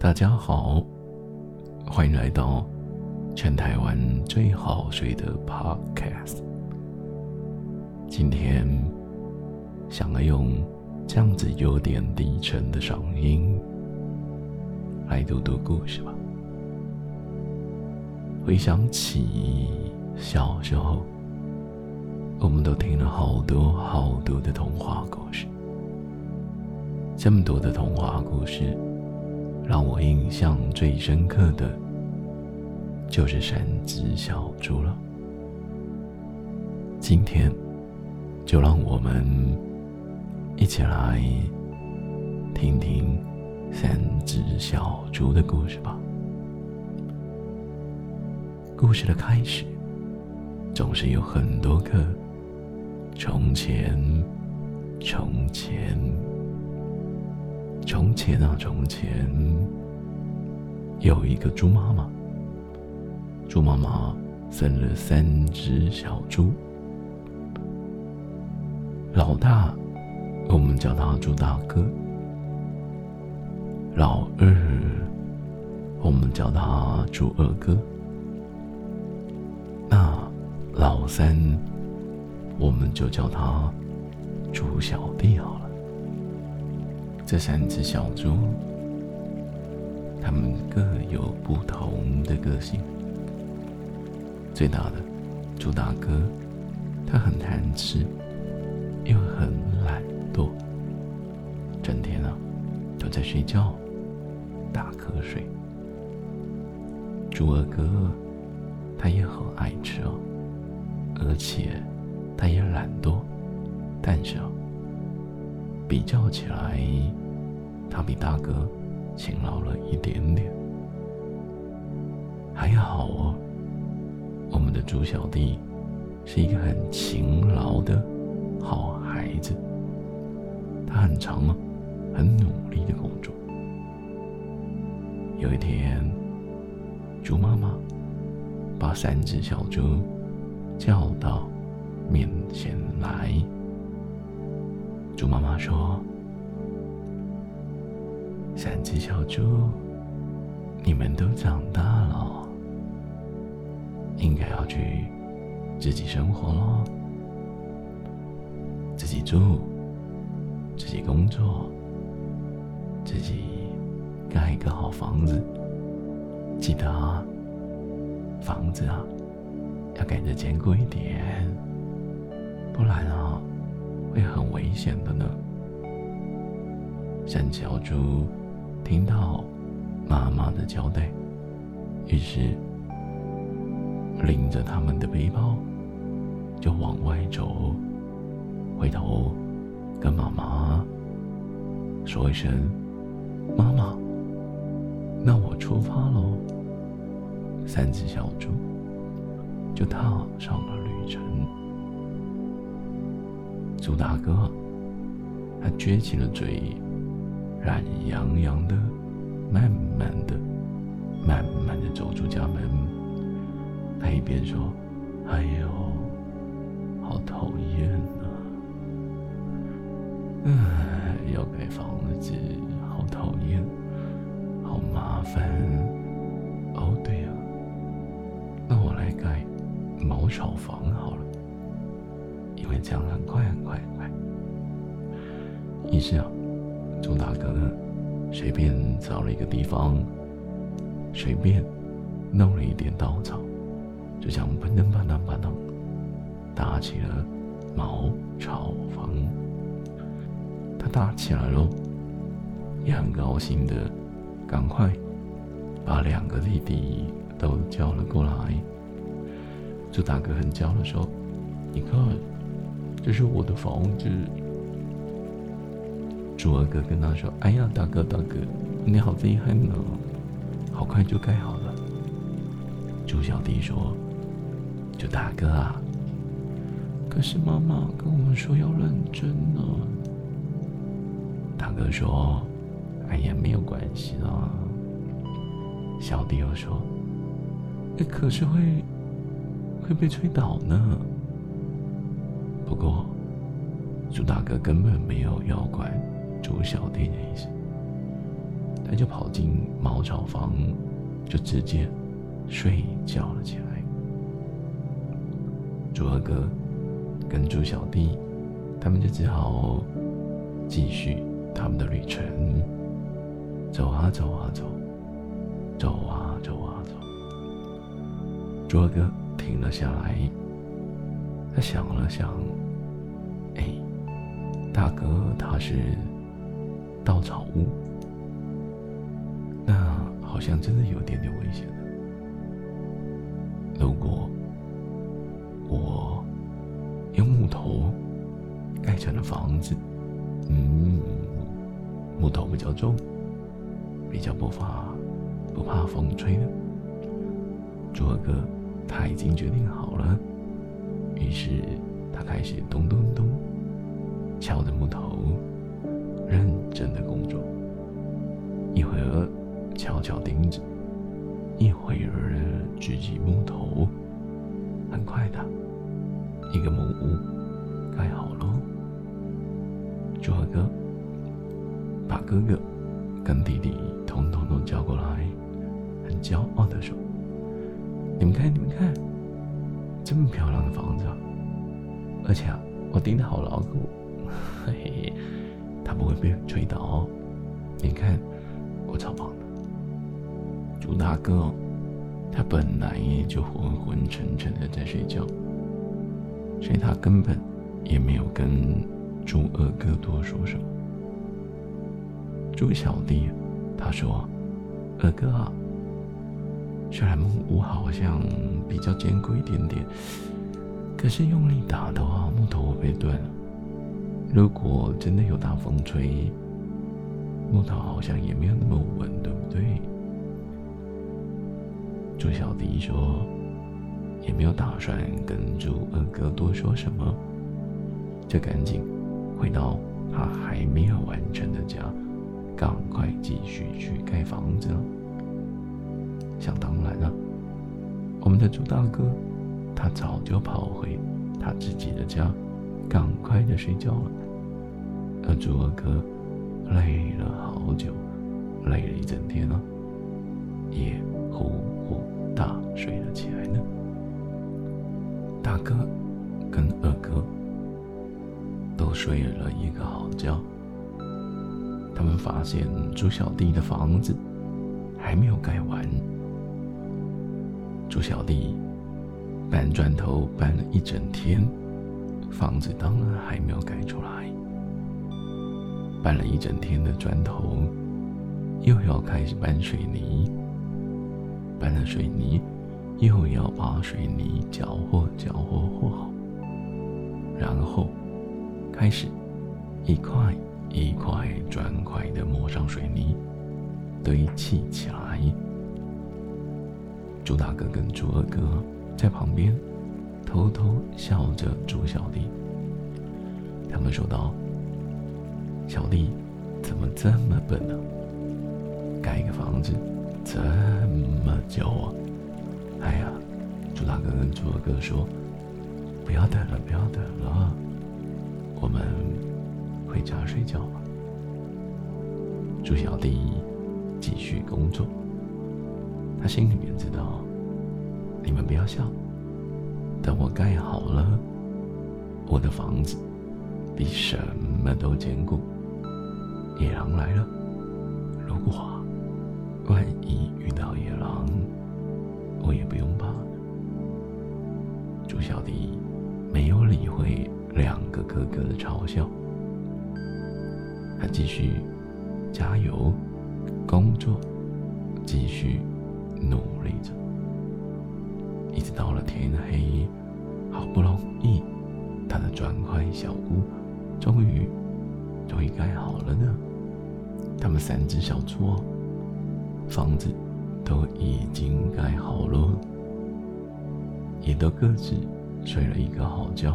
大家好，欢迎来到全台湾最好睡的 Podcast。今天想要用这样子有点低沉的嗓音来读读故事吧。回想起小时候，我们都听了好多好多的童话故事，这么多的童话故事。让我印象最深刻的，就是三只小猪了。今天，就让我们一起来听听三只小猪的故事吧。故事的开始，总是有很多个从前，从前。从前啊，从前有一个猪妈妈。猪妈妈生了三只小猪，老大我们叫他猪大哥，老二我们叫他猪二哥，那老三我们就叫他猪小弟好了。这三只小猪，它们各有不同的个性。最大的猪大哥，他很贪吃，又很懒惰，整天啊都在睡觉、打瞌睡。猪二哥，他也很爱吃哦，而且他也懒惰，但是。比较起来，他比大哥勤劳了一点点。还好哦，我们的猪小弟是一个很勤劳的好孩子，他很长啊，很努力的工作。有一天，猪妈妈把三只小猪叫到面前来。猪妈妈说：“三只小猪，你们都长大了，应该要去自己生活喽，自己住，自己工作，自己盖一个好房子。记得啊，房子啊，要盖得坚固一点，不然啊。”危险的呢。三只小猪听到妈妈的交代，于是拎着他们的背包就往外走，回头跟妈妈说一声：“妈妈，那我出发喽。”三只小猪就踏上了旅程。猪大哥，他撅起了嘴，懒洋洋的，慢慢的、慢慢的走出家门。他一边说：“哎呦，好讨厌啊！唉，要盖房子，好讨厌，好麻烦。哦，对呀，那我来盖茅草房好了。”因为这样很快很快很快。于是啊，猪大哥随便找了一个地方，随便弄了一点稻草，就像砰噔砰噔砰噔，搭起了茅草房。他搭起来喽，也很高兴的，赶快把两个弟弟都叫了过来。猪大哥很骄傲的说：“你看。”这是我的房子。猪二哥跟他说：“哎呀，大哥大哥，你好厉害呢，好快就盖好了。”猪小弟说：“就大哥啊，可是妈妈跟我们说要认真呢。”大哥说：“哎呀，没有关系啦。”小弟又说：“可是会会被吹倒呢。”不过，猪大哥根本没有要管猪小弟的意思。他就跑进茅草房，就直接睡觉了起来。猪二哥跟猪小弟，他们就只好继续他们的旅程，走啊走啊走，走啊走啊走。猪二哥停了下来，他想了想，哎，大哥他是稻草屋。那好像真的有点点危险了。如果我用木头盖成了房子，嗯，木头比较重，比较不怕不怕风吹的。朱二哥他已经决定好了，于是他开始咚咚咚敲着木头，认真的工作。一会儿。敲敲钉子，一会儿举起木头，很快的，一个木屋盖好了。朱二哥把哥哥跟弟弟统统都叫过来，很骄傲的说：“你们看，你们看，这么漂亮的房子，而且啊，我钉的好牢固，嘿嘿，它不会被吹倒。你看，我超棒。”朱大哥，他本来也就昏昏沉沉的在睡觉，所以他根本也没有跟朱二哥多说什么。朱小弟，他说：“二哥啊，虽然木屋好像比较坚固一点点，可是用力打的话，木头会被断了。如果真的有大风吹，木头好像也没有那么稳，对不对？”朱小弟说：“也没有打算跟朱二哥多说什么，就赶紧回到他还没有完成的家，赶快继续去盖房子了。想当然了，我们的朱大哥他早就跑回他自己的家，赶快的睡觉了。而朱二哥累了好久，累了一整天了，也呼呼。”大睡了起来呢。大哥跟二哥都睡了一个好觉。他们发现猪小弟的房子还没有盖完。猪小弟搬砖头搬了一整天，房子当然还没有盖出来。搬了一整天的砖头，又要开始搬水泥。搬了水泥，又要把水泥搅和搅和和好，然后开始一块一块砖块的抹上水泥，堆砌起来。朱大哥跟朱二哥在旁边偷偷笑着朱小弟，他们说道：“小弟怎么这么笨呢？盖个房子。”这么久啊！哎呀，朱大哥跟朱二哥说：“不要等了，不要等了，我们回家睡觉吧。”朱小弟继续工作，他心里面知道，你们不要笑，等我盖好了，我的房子比什么都坚固。野狼来了，如果……万一遇到野狼，我也不用怕。猪小弟没有理会两个哥哥的嘲笑，他继续加油工作，继续努力着，一直到了天黑，好不容易，他的砖块小屋终于终于盖好了呢。他们三只小猪。房子都已经盖好了，也都各自睡了一个好觉。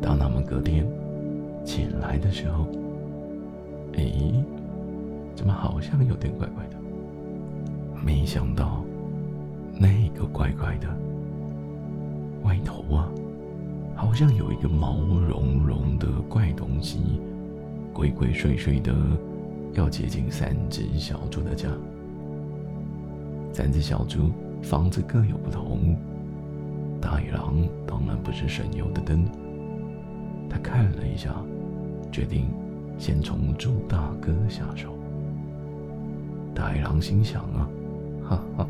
当他们隔天起来的时候，哎，怎么好像有点怪怪的？没想到那个怪怪的外头啊，好像有一个毛茸茸的怪东西，鬼鬼祟祟的要接近三只小猪的家。三只小猪房子各有不同，大野狼当然不是省油的灯。他看了一下，决定先从猪大哥下手。大野狼心想啊，哈哈，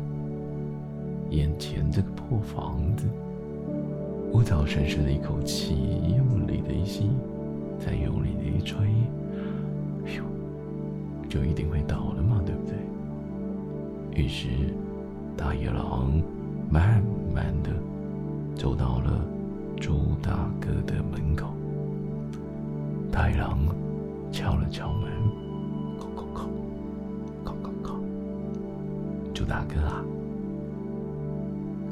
眼前这个破房子，我只要深深的一口气，用力的一吸，再用力的一吹，咻，就一定会倒了嘛，对不对？于是，大野狼慢慢的走到了猪大哥的门口。大野狼敲了敲门，叩叩叩，叩叩叩。猪大哥啊，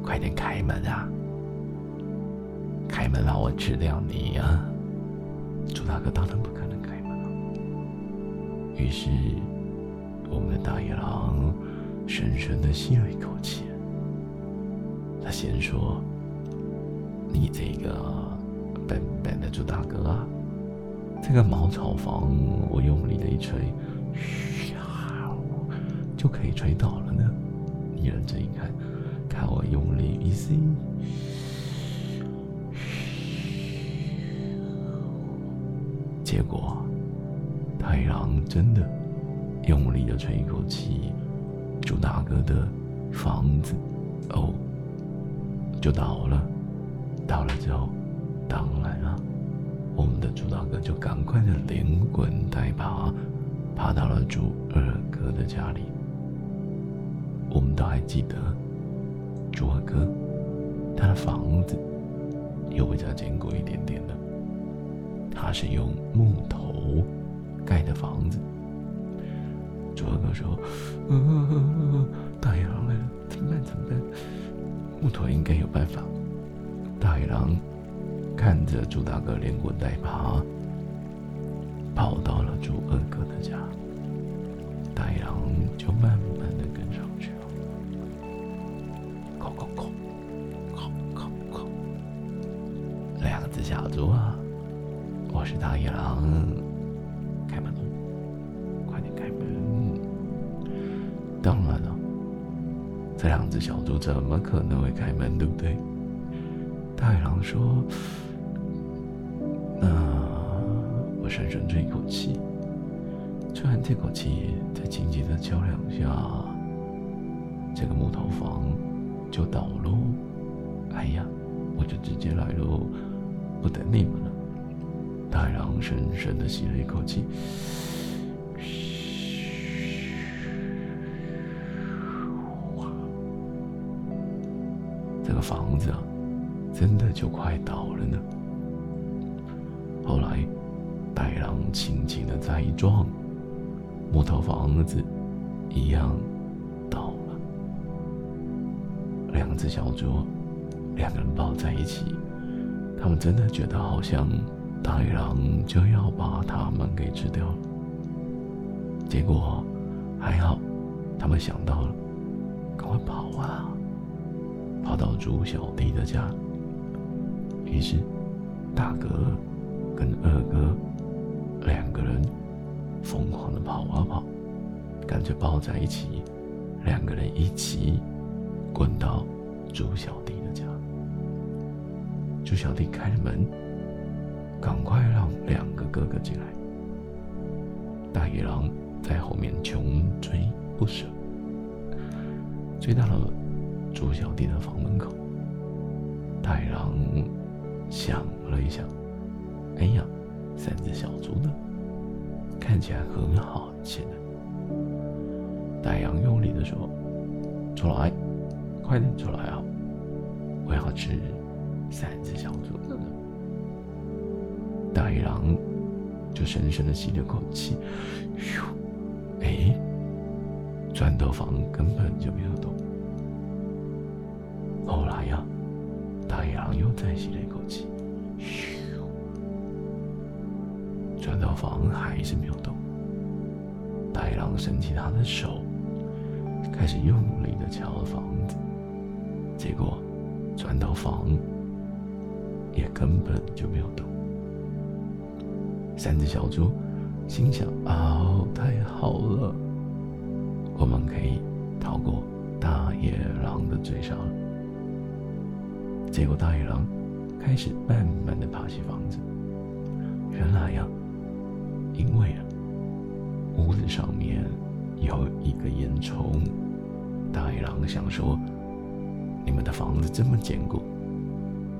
快点开门啊！开门让我吃掉你呀！猪大哥当然不可能开门了。于是，我们的大野狼深深的吸了一口气。他先说：“你这个笨笨的猪大哥啊！”这个茅草房，我用力的一吹，嘘，就可以吹倒了呢。你认真一看，看我用力一吸，结果太阳真的用力的吹一口气，朱大哥的房子哦就倒了。倒了之后，当然啊。我们的猪大哥就赶快的连滚带爬，爬到了猪二哥的家里。我们都还记得，猪二哥他的房子又比较坚固一点点的，他是用木头盖的房子。猪二哥说：“大野狼来了，怎么办？怎么办？木头应该有办法。”大野狼。看着猪大哥连滚带爬，跑到了猪二哥的家，大野狼就慢慢的跟上去了。叩叩叩，叩叩叩，两只小猪啊，我是大野狼，开门，快点开门！当然了，这两只小猪怎么可能会开门，对不对？大野狼说。那我深深吹一口气，吹完这口气，再轻轻的敲两下，这个木头房就倒喽。哎呀，我就直接来喽，不等你们了。大狼深深的吸了一口气，嘘，这个房子啊，真的就快倒了呢。后来。白狼轻轻的再一撞，木头房子一样倒了。两只小猪，两个人抱在一起，他们真的觉得好像大野狼就要把他们给吃掉了。结果还好，他们想到了，赶快跑啊！跑到猪小弟的家。于是，大哥跟二哥。两个人疯狂的跑啊跑，干脆抱在一起，两个人一起滚到猪小弟的家。猪小弟开了门，赶快让两个哥哥进来。大野狼在后面穷追不舍，追到了猪小弟的房门口。大野狼想了一想，哎呀！三只小猪呢，看起来很好吃的。大羊用力的说：“出来，快点出来啊！我要吃三只小猪。”大野狼就深深的吸了口气，咻，哎，砖头房根本就没有动。后来呀，大野狼又再吸了一口气，咻。砖头房还是没有动。大野狼伸起他的手，开始用力的敲房子，结果砖头房也根本就没有动。三只小猪心想：哦，太好了，我们可以逃过大野狼的追杀了。结果大野狼开始慢慢的爬起房子。原来呀，因为啊，屋子上面有一个烟囱。大野狼想说：“你们的房子这么坚固，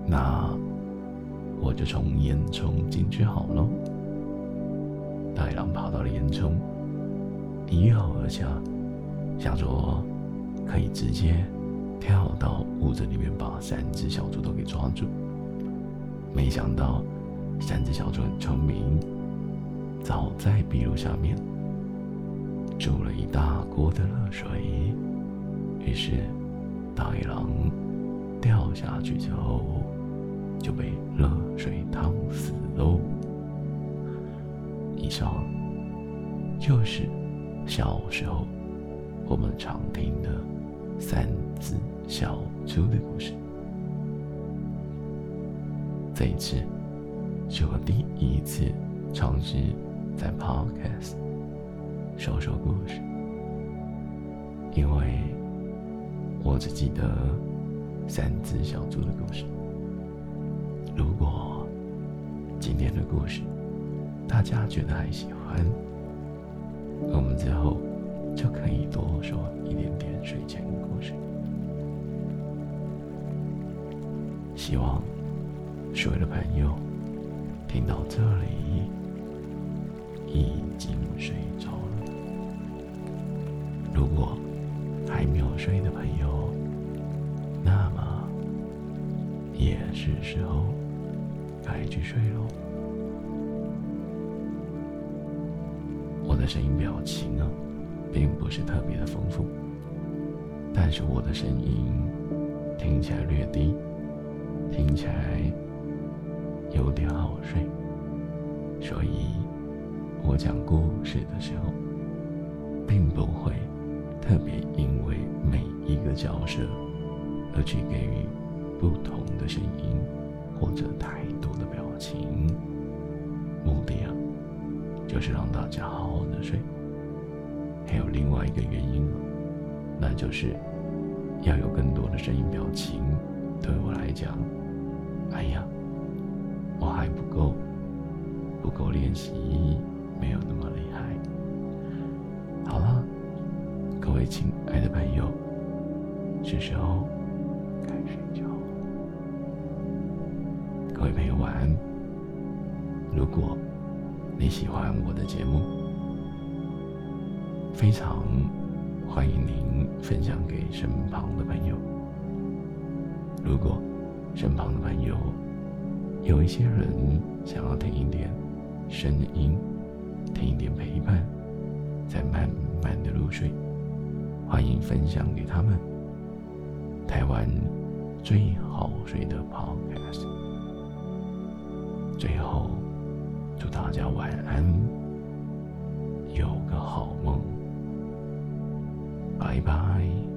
那我就从烟囱进去好了。”大野狼跑到了烟囱，一跃而下，想着可以直接跳到屋子里面把三只小猪都给抓住。没想到三只小猪很聪明，早在壁炉下面煮了一大锅的热水。于是，大野狼掉下去之后，就被热水烫死喽。以上就是小时候我们常听的三只小猪的故事。这一次是我第一次尝试在 Podcast 说说故事，因为。我只记得三只小猪的故事。如果今天的故事大家觉得还喜欢，我们之后就可以多说一点点睡前故事。希望所有的朋友听到这里已经睡着了。如果还没有睡的朋友，那么也是时候该去睡喽。声音表情啊，并不是特别的丰富，但是我的声音听起来略低，听起来有点好睡，所以我讲故事的时候，并不会。特别因为每一个角色而去给予不同的声音或者态度的表情，目的啊，就是让大家好好的睡。还有另外一个原因那就是要有更多的声音表情。对我来讲，哎呀，我还不够，不够练习，没有那么厉害。好了。各位亲爱的朋友，是时候该睡觉了。各位朋友晚安。如果你喜欢我的节目，非常欢迎您分享给身旁的朋友。如果身旁的朋友有一些人想要听一点声音，听一点陪伴，再慢慢的入睡。欢迎分享给他们。台湾最好睡的 Podcast。最后，祝大家晚安，有个好梦。拜拜。